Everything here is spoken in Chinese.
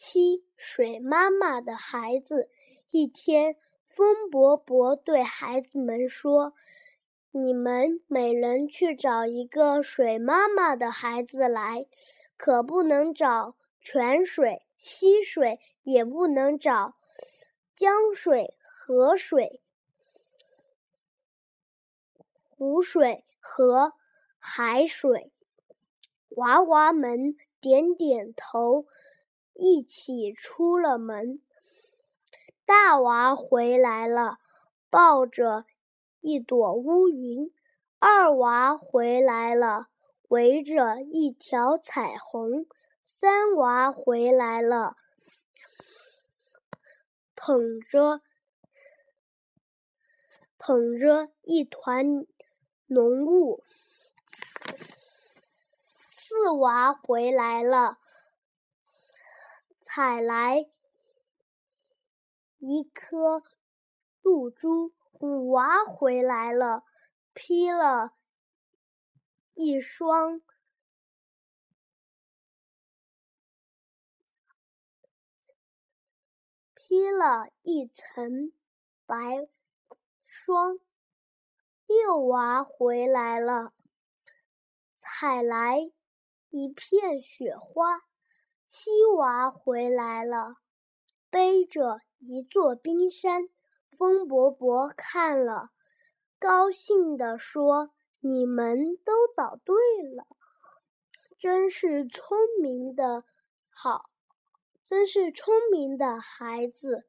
七水妈妈的孩子。一天，风伯伯对孩子们说：“你们每人去找一个水妈妈的孩子来，可不能找泉水、溪水，也不能找江水、河水、湖水和海水。”娃娃们点点头，一起出了门。大娃回来了，抱着一朵乌云；二娃回来了，围着一条彩虹；三娃回来了，捧着捧着一团浓雾；四娃回来了，采来。一颗露珠，五娃回来了，披了一双，披了一层白霜。六娃回来了，采来一片雪花。七娃回来了，背着。一座冰山，风伯伯看了，高兴地说：“你们都找对了，真是聪明的好，真是聪明的孩子。”